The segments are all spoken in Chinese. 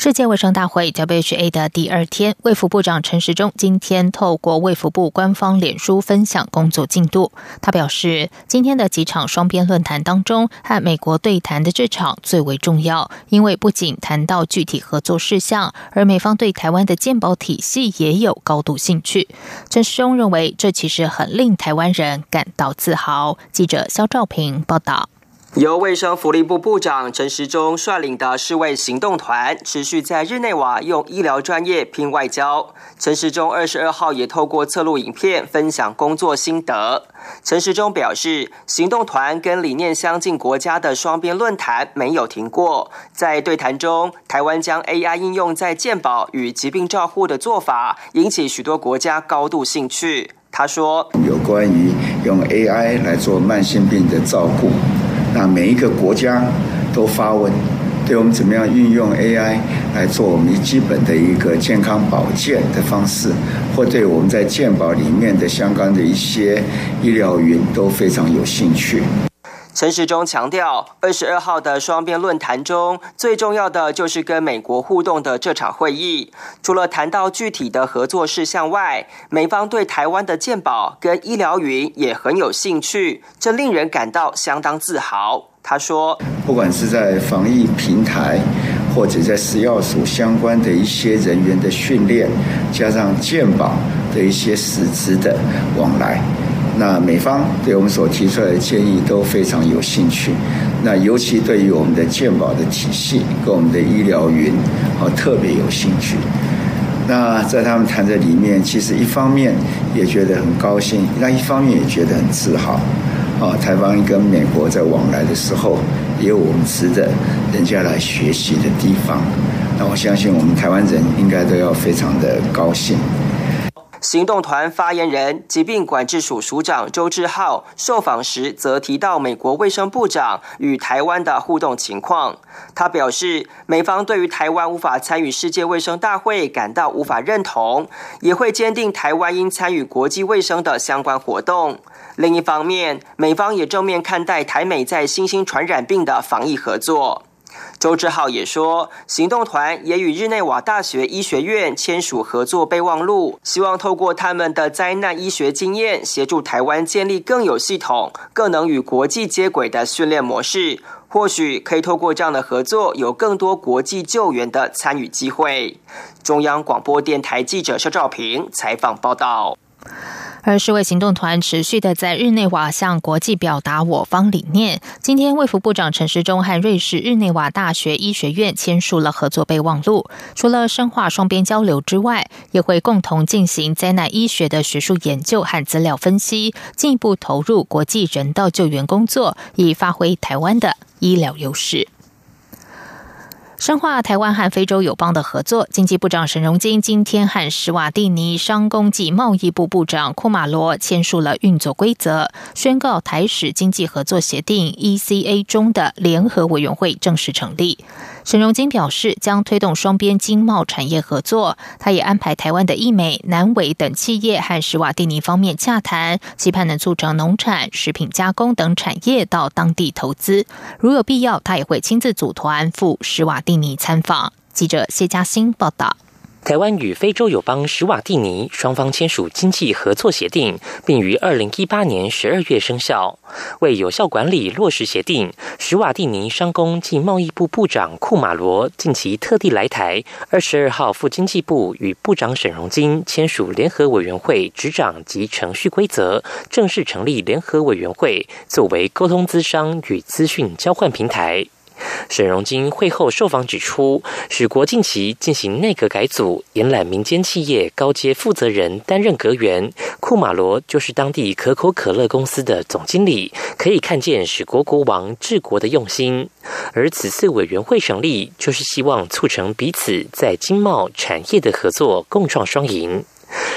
世界卫生大会 （WHO） 的第二天，卫福部长陈时中今天透过卫福部官方脸书分享工作进度。他表示，今天的几场双边论坛当中，和美国对谈的这场最为重要，因为不仅谈到具体合作事项，而美方对台湾的健保体系也有高度兴趣。陈时中认为，这其实很令台湾人感到自豪。记者肖兆平报道。由卫生福利部部长陈时中率领的世卫行动团，持续在日内瓦用医疗专业拼外交。陈时中二十二号也透过侧录影片分享工作心得。陈时中表示，行动团跟理念相近国家的双边论坛没有停过。在对谈中，台湾将 AI 应用在健保与疾病照护的做法，引起许多国家高度兴趣。他说：“有关于用 AI 来做慢性病的照顾。”那每一个国家都发问，对我们怎么样运用 AI 来做我们基本的一个健康保健的方式，或对我们在健保里面的相关的一些医疗云都非常有兴趣。陈时中强调，二十二号的双边论坛中，最重要的就是跟美国互动的这场会议。除了谈到具体的合作事项外，美方对台湾的健保跟医疗云也很有兴趣，这令人感到相当自豪。他说：“不管是在防疫平台，或者在食药署相关的一些人员的训练，加上健保的一些实质的往来。”那美方对我们所提出来的建议都非常有兴趣，那尤其对于我们的健保的体系跟我们的医疗云，啊特别有兴趣。那在他们谈的里面，其实一方面也觉得很高兴，那一方面也觉得很自豪。啊，台湾跟美国在往来的时候，也有我们值得人家来学习的地方。那我相信我们台湾人应该都要非常的高兴。行动团发言人、疾病管制署署长周志浩受访时，则提到美国卫生部长与台湾的互动情况。他表示，美方对于台湾无法参与世界卫生大会感到无法认同，也会坚定台湾应参与国际卫生的相关活动。另一方面，美方也正面看待台美在新兴传染病的防疫合作。周志浩也说，行动团也与日内瓦大学医学院签署合作备忘录，希望透过他们的灾难医学经验，协助台湾建立更有系统、更能与国际接轨的训练模式。或许可以透过这样的合作，有更多国际救援的参与机会。中央广播电台记者肖兆平采访报道。而世卫行动团持续的在日内瓦向国际表达我方理念。今天，卫福部长陈时中和瑞士日内瓦大学医学院签署了合作备忘录。除了深化双边交流之外，也会共同进行灾难医学的学术研究和资料分析，进一步投入国际人道救援工作，以发挥台湾的医疗优势。深化台湾和非洲友邦的合作，经济部长沈荣金今天和史瓦蒂尼商工暨贸易部部长库马罗签署了运作规则，宣告台史经济合作协定 （ECA） 中的联合委员会正式成立。陈荣金表示，将推动双边经贸产业合作。他也安排台湾的易美、南伟等企业和施瓦蒂尼方面洽谈，期盼能促成农产、食品加工等产业到当地投资。如有必要，他也会亲自组团赴施瓦蒂尼参访。记者谢嘉欣报道。台湾与非洲友邦史瓦蒂尼双方签署经济合作协定，并于二零一八年十二月生效。为有效管理落实协定，史瓦蒂尼商工暨贸易部部长库马罗近期特地来台，二十二号赴经济部与部长沈荣金签署联合委员会执掌及程序规则，正式成立联合委员会，作为沟通资商与资讯交换平台。沈荣金会后受访指出，许国近期进行内阁改组，延揽民间企业高阶负责人担任阁员。库马罗就是当地可口可乐公司的总经理，可以看见史国国王治国的用心。而此次委员会成立，就是希望促成彼此在经贸产业的合作，共创双赢。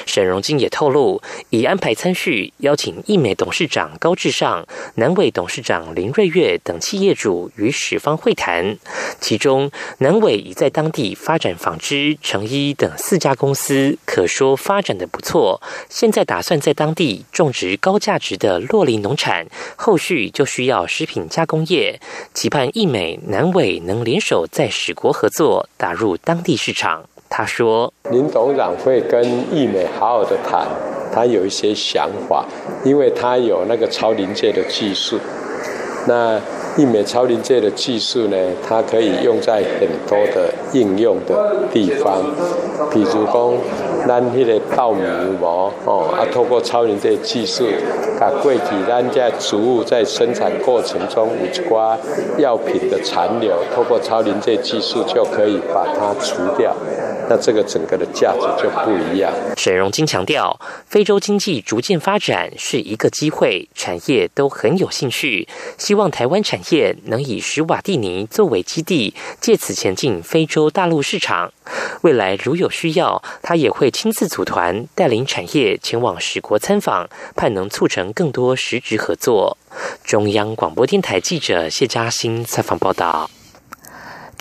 沈荣金也透露，已安排参叙，邀请易美董事长高志尚、南伟董事长林瑞月等企业主与史方会谈。其中，南伟已在当地发展纺织、成衣等四家公司，可说发展的不错。现在打算在当地种植高价值的洛林农产，后续就需要食品加工业。期盼易美、南伟能联手在史国合作，打入当地市场。他说：“林董事长会跟易美好好的谈，他有一些想法，因为他有那个超临界的技术。那易美超临界的技术呢，它可以用在很多的应用的地方，比如讲，咱迄个稻米膜哦，啊，透过超临界技术，把过去咱在植物在生产过程中有一寡药品的残留，透过超临界技术就可以把它除掉。”那这个整个的价值就不一样。沈荣金强调，非洲经济逐渐发展是一个机会，产业都很有兴趣，希望台湾产业能以史瓦蒂尼作为基地，借此前进非洲大陆市场。未来如有需要，他也会亲自组团带领产业前往十国参访，盼能促成更多实质合作。中央广播电台记者谢嘉欣采访报道。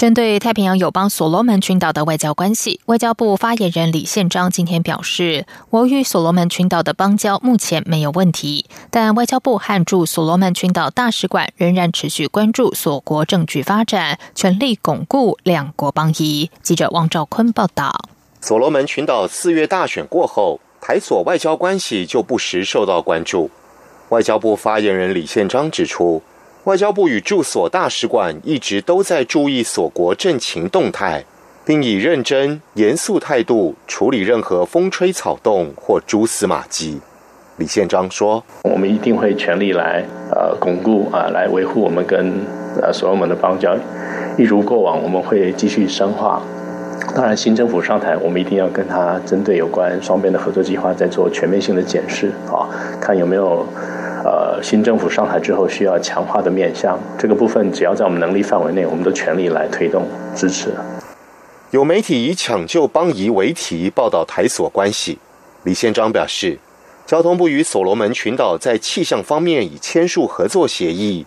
针对太平洋友邦所罗门群岛的外交关系，外交部发言人李宪章今天表示，我与所罗门群岛的邦交目前没有问题，但外交部和驻所罗门群岛大使馆仍然持续关注所国政局发展，全力巩固两国邦谊。记者王兆坤报道。所罗门群岛四月大选过后，台所外交关系就不时受到关注。外交部发言人李宪章指出。外交部与驻所大使馆一直都在注意所国政情动态，并以认真严肃态度处理任何风吹草动或蛛丝马迹。李宪章说：“我们一定会全力来呃巩固啊，来维护我们跟呃所有们的邦交，一如过往，我们会继续深化。当然，新政府上台，我们一定要跟他针对有关双边的合作计划再做全面性的检视啊，看有没有。”呃，新政府上台之后需要强化的面向，这个部分只要在我们能力范围内，我们都全力来推动支持。有媒体以抢救邦谊为题报道台所关系，李宪章表示，交通部与所罗门群岛在气象方面已签署合作协议，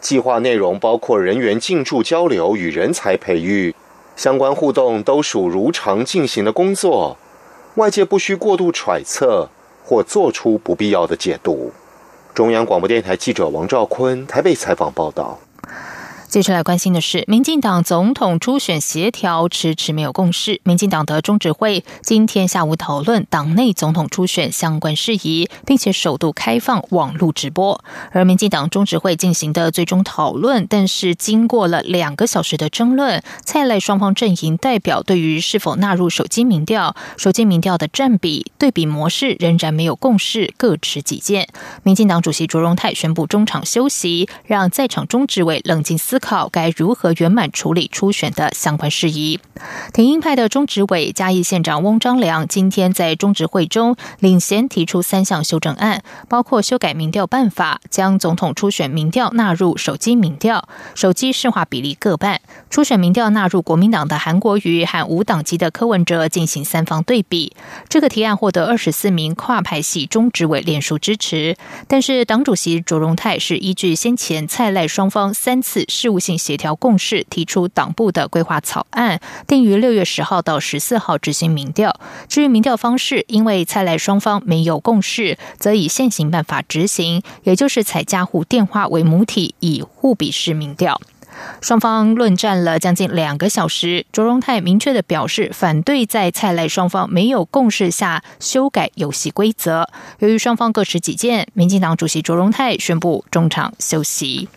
计划内容包括人员进驻交流与人才培育，相关互动都属如常进行的工作，外界不需过度揣测或做出不必要的解读。中央广播电台记者王兆坤台北采访报道。接下来关心的是，民进党总统初选协调迟迟没有共识。民进党的中执会今天下午讨论党内总统初选相关事宜，并且首度开放网络直播。而民进党中执会进行的最终讨论，但是经过了两个小时的争论，蔡赖双方阵营代表对于是否纳入手机民调、手机民调的占比对比模式仍然没有共识，各持己见。民进党主席卓荣泰宣布中场休息，让在场中执委冷静思。考该如何圆满处理初选的相关事宜。挺英派的中执委嘉义县长翁章良今天在中执会中领衔提出三项修正案，包括修改民调办法，将总统初选民调纳入手机民调，手机市话比例各半；初选民调纳入国民党的韩国瑜和无党籍的柯文哲进行三方对比。这个提案获得二十四名跨派系中执委联署支持，但是党主席卓荣泰是依据先前蔡赖双方三次事务性协调共识，提出党部的规划草案，定于六月十号到十四号执行民调。至于民调方式，因为蔡赖双方没有共识，则以现行办法执行，也就是采家户电话为母体，以互比式民调。双方论战了将近两个小时，卓荣泰明确的表示反对在蔡赖双方没有共识下修改游戏规则。由于双方各持己见，民进党主席卓荣泰宣布中场休息。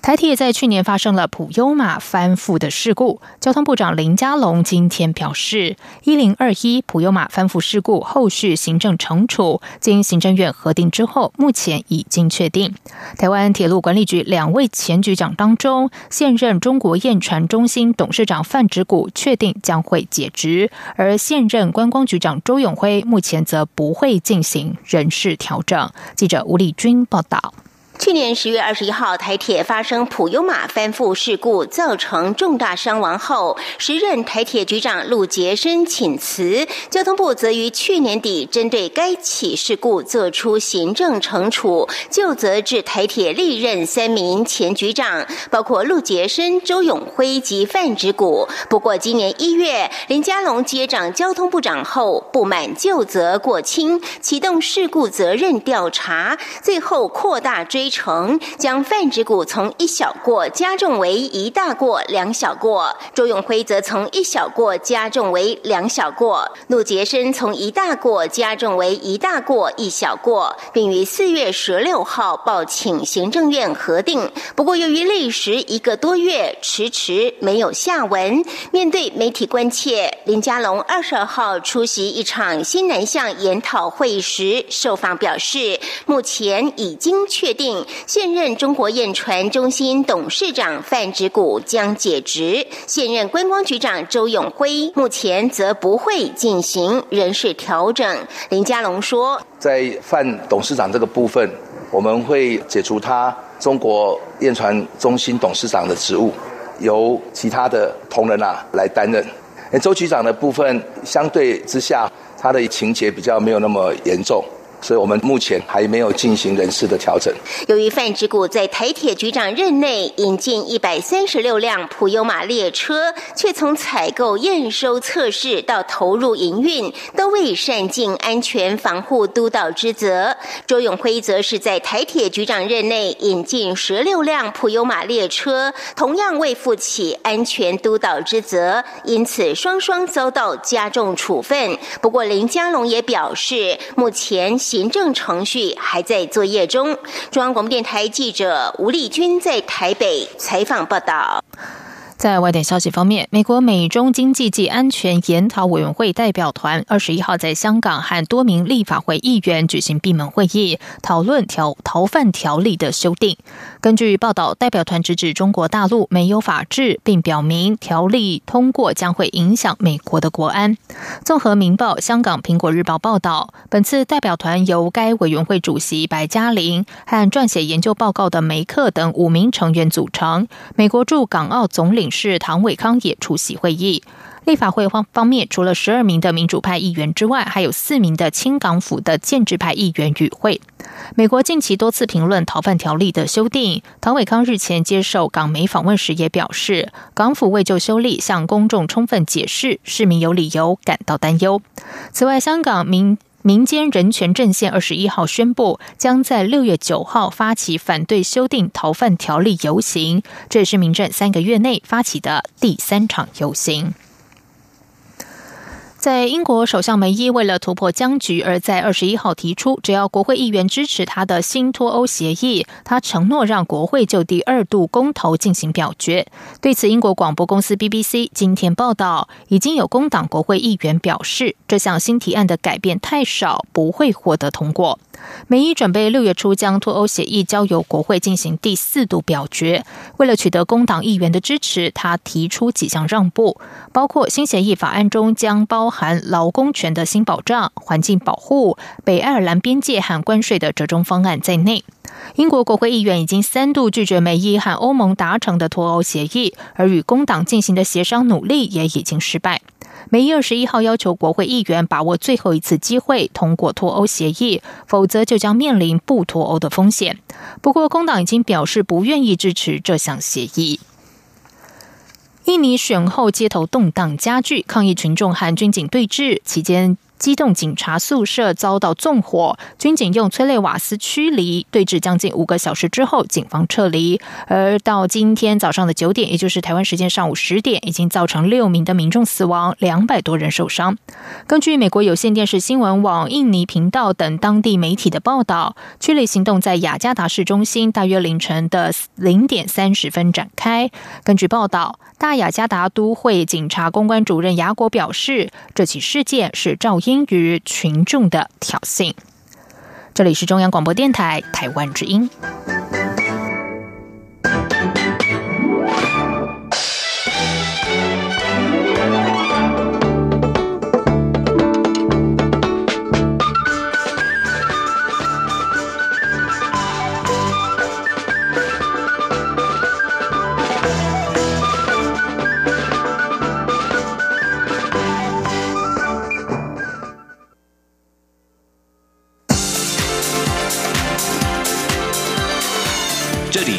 台铁在去年发生了普悠玛翻覆的事故，交通部长林佳龙今天表示，一零二一普悠玛翻覆事故后续行政惩处经行政院核定之后，目前已经确定。台湾铁路管理局两位前局长当中，现任中国验船中心董事长范植谷确定将会解职，而现任观光局长周永辉目前则不会进行人事调整。记者吴丽君报道。去年十月二十一号，台铁发生普悠玛翻覆事故，造成重大伤亡后，时任台铁局长陆杰生请辞，交通部则于去年底针对该起事故作出行政惩处，就责至台铁历任三名前局长，包括陆杰生、周永辉及范植谷。不过，今年一月，林佳龙接掌交通部长后，不满就责过轻，启动事故责任调查，最后扩大追。成将泛指股从一小过加重为一大过两小过，周永辉则从一小过加重为两小过，陆杰生从一大过加重为一大过一小过，并于四月十六号报请行政院核定。不过由于历时一个多月，迟迟没有下文。面对媒体关切，林佳龙二十二号出席一场新南向研讨会时，受访表示，目前已经确定。现任中国验船中心董事长范植谷将解职，现任观光局长周永辉目前则不会进行人事调整。林佳龙说，在范董事长这个部分，我们会解除他中国验船中心董事长的职务，由其他的同仁啊来担任。周局长的部分相对之下，他的情节比较没有那么严重。所以我们目前还没有进行人事的调整。由于范志谷在台铁局长任内引进一百三十六辆普悠玛列车，却从采购、验收、测试到投入营运，都未善尽安全防护督导之责。周永辉则是在台铁局长任内引进十六辆普悠玛列车，同样未负起安全督导之责，因此双双遭到加重处分。不过林佳龙也表示，目前。行政程序还在作业中。中央广播电台记者吴丽君在台北采访报道。在外电消息方面，美国美中经济及安全研讨委员会代表团二十一号在香港和多名立法会议员举行闭门会议，讨论条逃犯条例的修订。根据报道，代表团直指中国大陆没有法治，并表明条例通过将会影响美国的国安。综合《明报》、香港《苹果日报》报道，本次代表团由该委员会主席白嘉玲和撰写研究报告的梅克等五名成员组成。美国驻港澳总领事唐伟康也出席会议。立法会方方面，除了十二名的民主派议员之外，还有四名的清港府的建制派议员与会。美国近期多次评论逃犯条例的修订。唐伟康日前接受港媒访问时也表示，港府未就修例向公众充分解释，市民有理由感到担忧。此外，香港民民间人权阵线二十一号宣布，将在六月九号发起反对修订逃犯条例游行，这也是民政三个月内发起的第三场游行。在英国首相梅伊为了突破僵局，而在二十一号提出，只要国会议员支持他的新脱欧协议，他承诺让国会就第二度公投进行表决。对此，英国广播公司 BBC 今天报道，已经有工党国会议员表示，这项新提案的改变太少，不会获得通过。梅伊准备六月初将脱欧协议交由国会进行第四度表决。为了取得工党议员的支持，他提出几项让步，包括新协议法案中将包包含劳工权的新保障、环境保护、北爱尔兰边界和关税的折中方案在内。英国国会议员已经三度拒绝梅伊和欧盟达成的脱欧协议，而与工党进行的协商努力也已经失败。梅伊二十一号要求国会议员把握最后一次机会通过脱欧协议，否则就将面临不脱欧的风险。不过，工党已经表示不愿意支持这项协议。印尼选后街头动荡加剧，抗议群众和军警对峙期间。机动警察宿舍遭到纵火，军警用催泪瓦斯驱离，对峙将近五个小时之后，警方撤离。而到今天早上的九点，也就是台湾时间上午十点，已经造成六名的民众死亡，两百多人受伤。根据美国有线电视新闻网、印尼频道等当地媒体的报道，驱离行动在雅加达市中心，大约凌晨的零点三十分展开。根据报道，大雅加达都会警察公关主任雅果表示，这起事件是照。因于群众的挑衅。这里是中央广播电台台湾之音。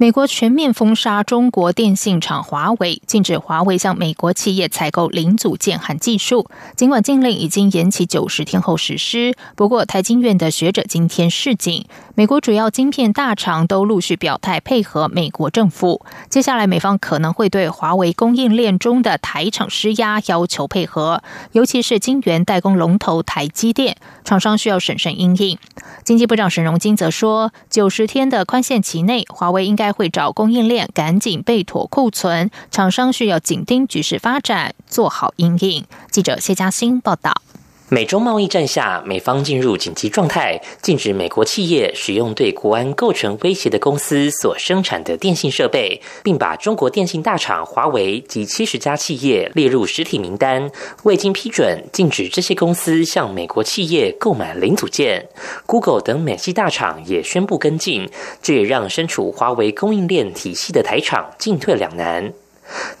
美国全面封杀中国电信厂华为，禁止华为向美国企业采购零组件和技术。尽管禁令已经延期九十天后实施，不过台经院的学者今天示警，美国主要晶片大厂都陆续表态配合美国政府。接下来美方可能会对华为供应链中的台厂施压，要求配合，尤其是晶圆代工龙头台积电，厂商需要审慎应应。经济部长沈荣金则说，九十天的宽限期内，华为应该。会找供应链赶紧备妥库存，厂商需要紧盯局势发展，做好应应。记者谢嘉欣报道。美中贸易战下，美方进入紧急状态，禁止美国企业使用对国安构成威胁的公司所生产的电信设备，并把中国电信大厂华为及七十家企业列入实体名单。未经批准，禁止这些公司向美国企业购买零组件。Google 等美系大厂也宣布跟进，这也让身处华为供应链体系的台厂进退两难。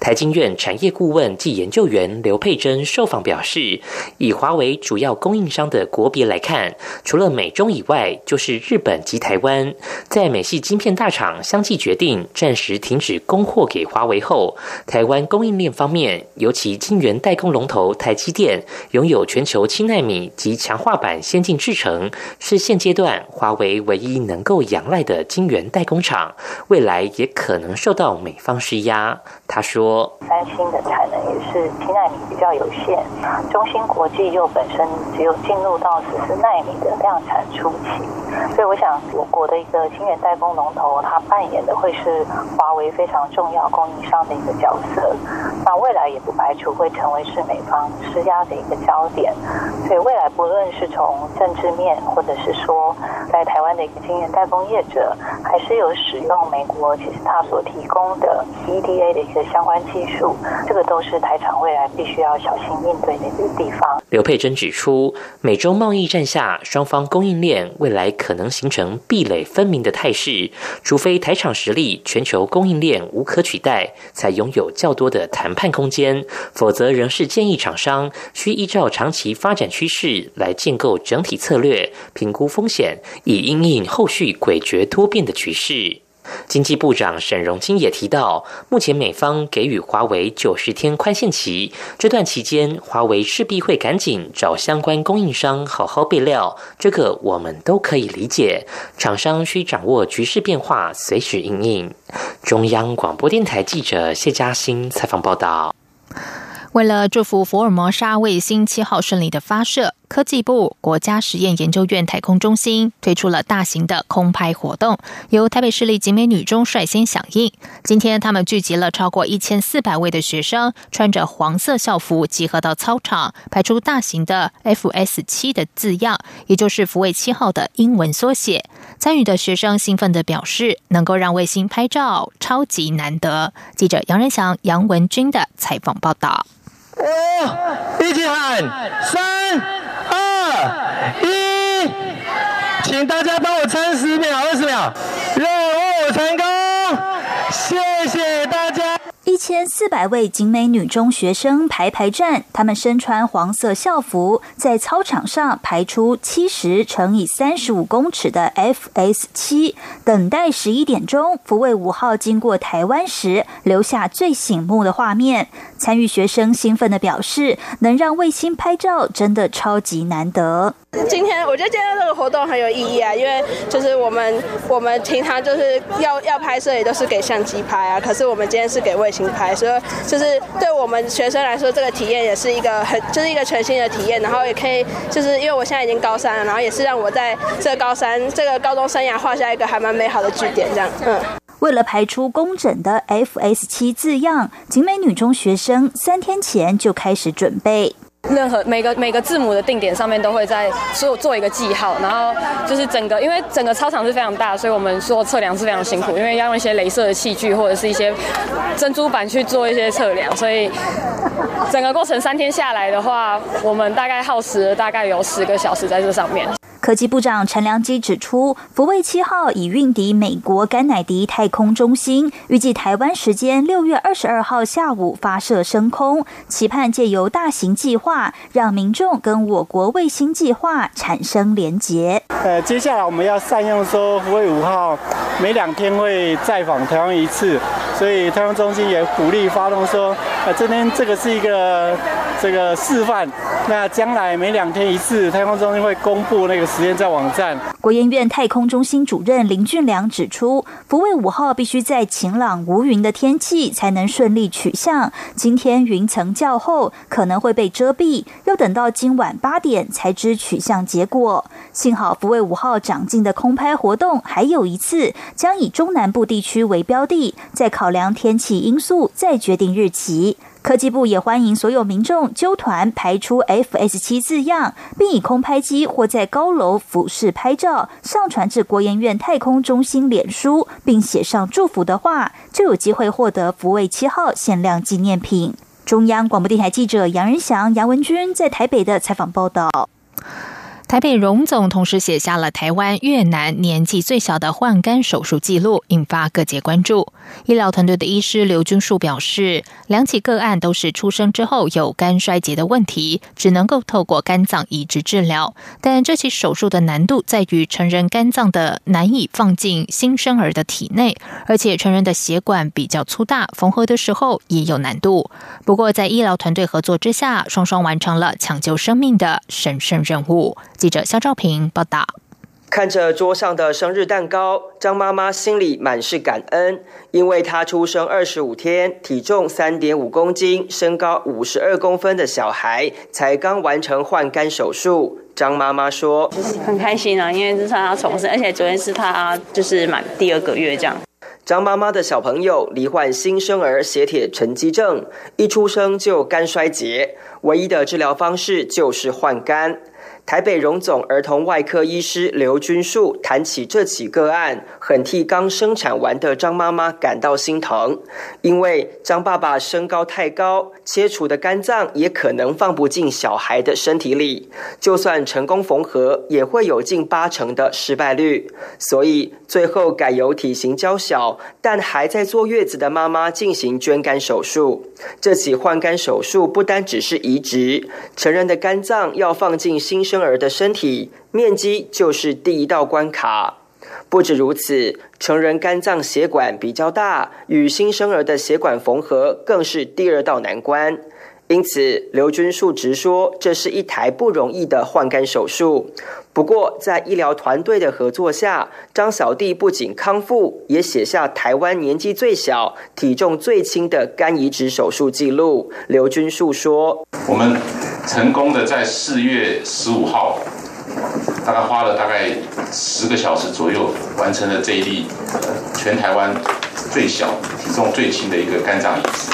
台经院产业顾问暨研究员刘佩珍受访表示，以华为主要供应商的国别来看，除了美中以外，就是日本及台湾。在美系晶片大厂相继决定暂时停止供货给华为后，台湾供应链方面，尤其晶圆代工龙头台积电，拥有全球七纳米及强化版先进制程，是现阶段华为唯一能够仰赖的晶圆代工厂，未来也可能受到美方施压。他他说：“三星的产能也是七纳米比较有限，中芯国际又本身只有进入到十四纳米的量产初期，所以我想我国的一个晶圆代工龙头，它扮演的会是华为非常重要供应商的一个角色。那未来也不排除会成为是美方施压的一个焦点。所以未来不论是从政治面，或者是说在台湾的一个晶圆代工业者，还是有使用美国其实它所提供的 EDA 的一个。”相关技术，这个都是台厂未来必须要小心应对的一个地方。刘佩珍指出，美洲贸易战下，双方供应链未来可能形成壁垒分明的态势，除非台厂实力全球供应链无可取代，才拥有较多的谈判空间，否则仍是建议厂商需依照长期发展趋势来建构整体策略，评估风险，以应应后续诡谲多变的局势。经济部长沈荣金也提到，目前美方给予华为九十天宽限期，这段期间，华为势必会赶紧找相关供应商好好备料，这个我们都可以理解。厂商需掌握局势变化，随时应应。中央广播电台记者谢嘉欣采访报道。为了祝福福尔摩沙卫星七号顺利的发射，科技部国家实验研究院太空中心推出了大型的空拍活动，由台北市立景美女中率先响应。今天，他们聚集了超过一千四百位的学生，穿着黄色校服集合到操场，排出大型的 FS 七的字样，也就是福卫七号的英文缩写。参与的学生兴奋地表示，能够让卫星拍照，超级难得。记者杨仁祥、杨文军的采访报道。我一起喊三二一，请大家帮我撑十秒、二十秒，任务成功，谢谢大家。一千四百位景美女中学生排排站，他们身穿黄色校服，在操场上排出七十乘以三十五公尺的 FS 七，等待十一点钟福卫五号经过台湾时留下最醒目的画面。参与学生兴奋的表示，能让卫星拍照真的超级难得。今天我觉得今天这个活动很有意义啊，因为就是我们我们平常就是要要拍摄也都是给相机拍啊，可是我们今天是给卫星拍，所以就是对我们学生来说，这个体验也是一个很就是一个全新的体验，然后也可以就是因为我现在已经高三了，然后也是让我在这个高三这个高中生涯画下一个还蛮美好的句点，这样嗯。为了排出工整的 FS 七字样，景美女中学生三天前就开始准备。任何每个每个字母的定点上面都会在做做一个记号，然后就是整个因为整个操场是非常大，所以我们做测量是非常辛苦，因为要用一些镭射的器具或者是一些珍珠板去做一些测量，所以整个过程三天下来的话，我们大概耗时大概有十个小时在这上面。科技部长陈良基指出，福卫七号已运抵美国甘乃迪太空中心，预计台湾时间六月二十二号下午发射升空，期盼借由大型计划，让民众跟我国卫星计划产生连结。呃，接下来我们要善用说福卫五号每两天会再访台湾一次，所以太空中心也鼓励发动说，呃，这边这个是一个这个示范，那将来每两天一次，太空中心会公布那个。时间在网站。国研院太空中心主任林俊良指出，福卫五号必须在晴朗无云的天气才能顺利取向。今天云层较厚，可能会被遮蔽，要等到今晚八点才知取向结果。幸好福卫五号长进的空拍活动还有一次，将以中南部地区为标的，在考量天气因素再决定日期。科技部也欢迎所有民众揪团排出 FS 七字样，并以空拍机或在高楼俯视拍照，上传至国研院太空中心脸书，并写上祝福的话，就有机会获得福卫七号限量纪念品。中央广播电台记者杨仁祥、杨文君在台北的采访报道。台北荣总同时写下了台湾、越南年纪最小的换肝手术记录，引发各界关注。医疗团队的医师刘君树表示，两起个案都是出生之后有肝衰竭的问题，只能够透过肝脏移植治疗。但这起手术的难度在于成人肝脏的难以放进新生儿的体内，而且成人的血管比较粗大，缝合的时候也有难度。不过，在医疗团队合作之下，双双完成了抢救生命的神圣任务。记者肖兆平报道。看着桌上的生日蛋糕，张妈妈心里满是感恩，因为她出生二十五天，体重三点五公斤，身高五十二公分的小孩，才刚完成换肝手术。张妈妈说：“很开心啊，因为这是她重生，而且昨天是她就是满第二个月这样。”张妈妈的小朋友罹患新生儿血铁沉积症，一出生就肝衰竭，唯一的治疗方式就是换肝。台北荣总儿童外科医师刘君树谈起这起个案，很替刚生产完的张妈妈感到心疼，因为张爸爸身高太高，切除的肝脏也可能放不进小孩的身体里，就算成功缝合，也会有近八成的失败率，所以最后改由体型较小但还在坐月子的妈妈进行捐肝手术。这起换肝手术不单只是移植，成人的肝脏要放进新生。儿的身体面积就是第一道关卡。不止如此，成人肝脏血管比较大，与新生儿的血管缝合更是第二道难关。因此，刘军树直说，这是一台不容易的换肝手术。不过，在医疗团队的合作下，张小弟不仅康复，也写下台湾年纪最小、体重最轻的肝移植手术记录。刘军树说：“我们成功的在四月十五号，大概花了大概十个小时左右，完成了这一例全台湾最小、体重最轻的一个肝脏移植。”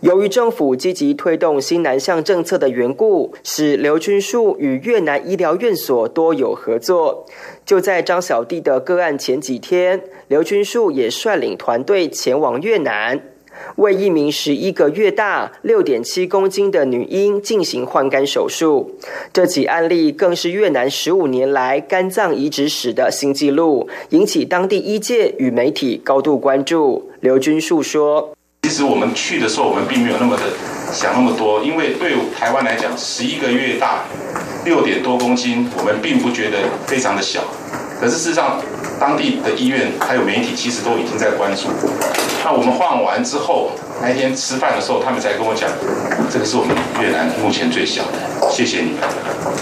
由于政府积极推动新南向政策的缘故，使刘军树与越南医疗院所多有合作。就在张小弟的个案前几天，刘军树也率领团队前往越南，为一名十一个月大、六点七公斤的女婴进行换肝手术。这起案例更是越南十五年来肝脏移植史的新纪录，引起当地医界与媒体高度关注。刘军树说。其实我们去的时候，我们并没有那么的想那么多，因为对台湾来讲，十一个月大，六点多公斤，我们并不觉得非常的小。可是事实上，当地的医院还有媒体其实都已经在关注。那我们换完之后，那天吃饭的时候，他们才跟我讲，这个是我们越南目前最小的。谢谢你们，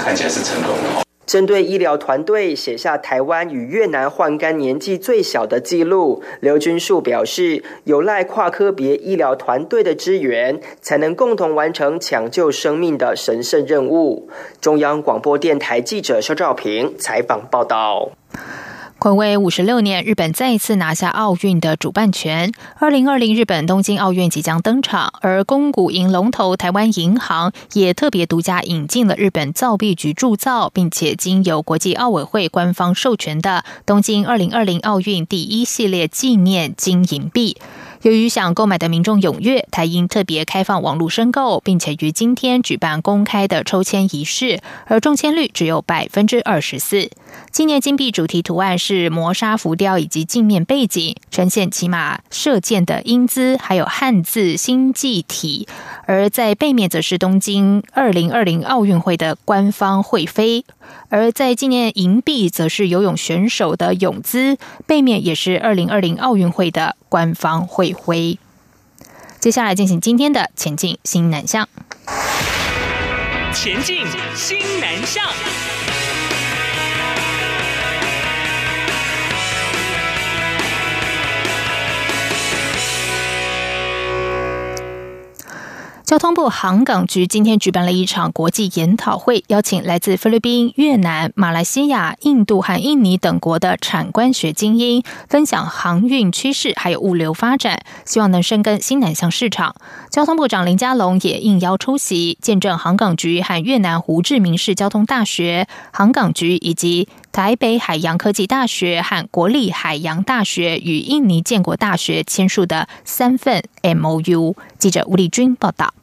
看起来是成功的。针对医疗团队写下台湾与越南换肝年纪最小的记录，刘军树表示，有赖跨科别医疗团队的支援，才能共同完成抢救生命的神圣任务。中央广播电台记者肖照平采访报道。暌违五十六年，日本再一次拿下奥运的主办权。二零二零日本东京奥运即将登场，而公股银龙头台湾银行也特别独家引进了日本造币局铸造，并且经由国际奥委会官方授权的东京二零二零奥运第一系列纪念金银币。由于想购买的民众踊跃，台银特别开放网络申购，并且于今天举办公开的抽签仪式，而中签率只有百分之二十四。纪念金币主题图案是磨砂浮雕以及镜面背景，呈现骑马射箭的英姿，还有汉字星际体；而在背面则是东京二零二零奥运会的官方会飞。而在纪念银币，则是游泳选手的泳姿，背面也是二零二零奥运会的官方会徽。接下来进行今天的前进新南向。前进新南向。交通部航港局今天举办了一场国际研讨会，邀请来自菲律宾、越南、马来西亚、印度和印尼等国的产官学精英，分享航运趋势还有物流发展，希望能深耕新南向市场。交通部长林佳龙也应邀出席，见证航港局和越南胡志明市交通大学、航港局以及台北海洋科技大学和国立海洋大学与印尼建国大学签署的三份 M O U。记者吴丽君报道。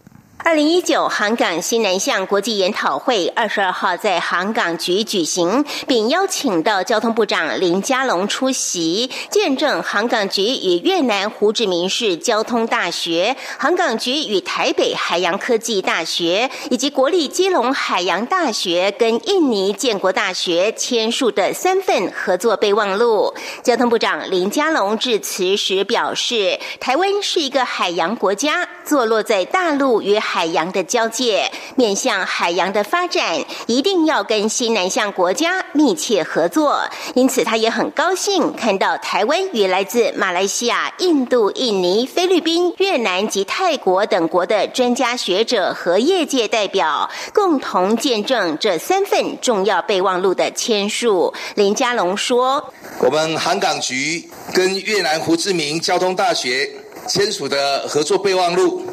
二零一九航港新南向国际研讨会二十二号在航港局举行，并邀请到交通部长林佳龙出席，见证航港局与越南胡志明市交通大学、航港局与台北海洋科技大学以及国立基隆海洋大学跟印尼建国大学签署的三份合作备忘录。交通部长林佳龙致辞时表示，台湾是一个海洋国家，坐落在大陆与海。海洋的交界，面向海洋的发展，一定要跟西南向国家密切合作。因此，他也很高兴看到台湾与来自马来西亚、印度、印尼、菲律宾、越南及泰国等国的专家学者和业界代表，共同见证这三份重要备忘录的签署。林佳龙说：“我们航港局跟越南胡志明交通大学签署的合作备忘录。”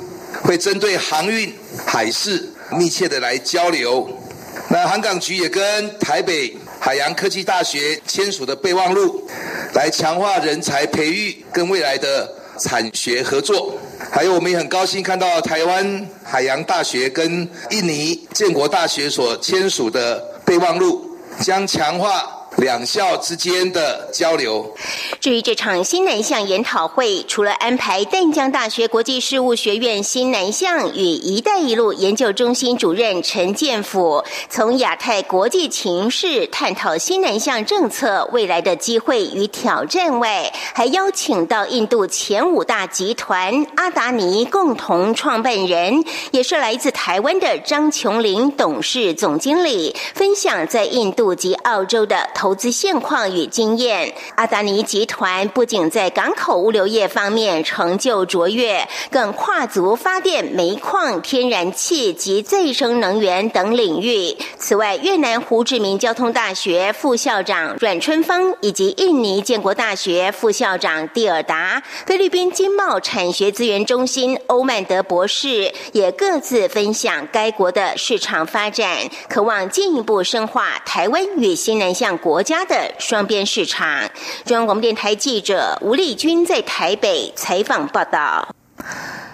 会针对航运、海事密切的来交流。那航港局也跟台北海洋科技大学签署的备忘录，来强化人才培育跟未来的产学合作。还有，我们也很高兴看到台湾海洋大学跟印尼建国大学所签署的备忘录，将强化。两校之间的交流。至于这场新南向研讨会，除了安排淡江大学国际事务学院新南向与“一带一路”研究中心主任陈建甫从亚太国际情势探讨新南向政策未来的机会与挑战外，还邀请到印度前五大集团阿达尼共同创办人，也是来自台湾的张琼林董事总经理，分享在印度及澳洲的。投资现况与经验，阿达尼集团不仅在港口物流业方面成就卓越，更跨足发电、煤矿、天然气及再生能源等领域。此外，越南胡志明交通大学副校长阮春芳以及印尼建国大学副校长蒂尔达、菲律宾经贸产学资源中心欧曼德博士也各自分享该国的市场发展，渴望进一步深化台湾与新南向国。国家的双边市场。中央广播电台记者吴丽君在台北采访报道。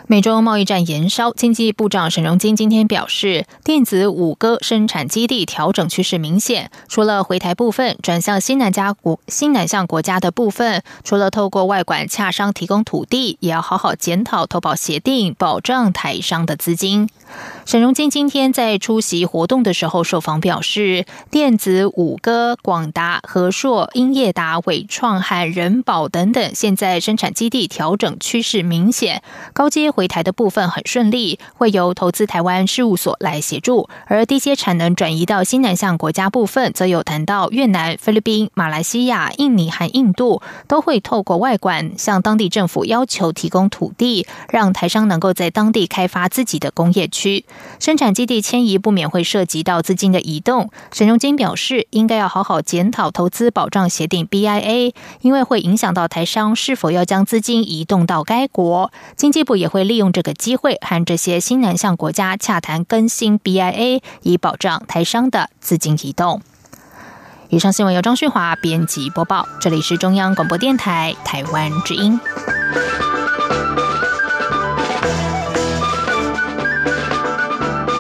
美洲贸易战延烧，经济部长沈荣金今天表示，电子五哥生产基地调整趋势明显。除了回台部分转向新南家国、新南向国家的部分，除了透过外管洽商提供土地，也要好好检讨投保协定，保障台商的资金。沈荣金今天在出席活动的时候受访表示，电子五哥广达、和硕、英业达、伟创和人保等等，现在生产基地调整趋势明显，高阶回台的部分很顺利，会由投资台湾事务所来协助；而低阶产能转移到新南向国家部分，则有谈到越南、菲律宾、马来西亚、印尼和印度都会透过外管向当地政府要求提供土地，让台商能够在当地开发自己的工业区。生产基地迁移不免会涉及到资金的移动。沈荣金表示，应该要好好检讨投资保障协定 BIA，因为会影响到台商是否要将资金移动到该国。经济部也会利用这个机会和这些新南向国家洽谈更新 BIA，以保障台商的资金移动。以上新闻由张旭华编辑播报，这里是中央广播电台台湾之音。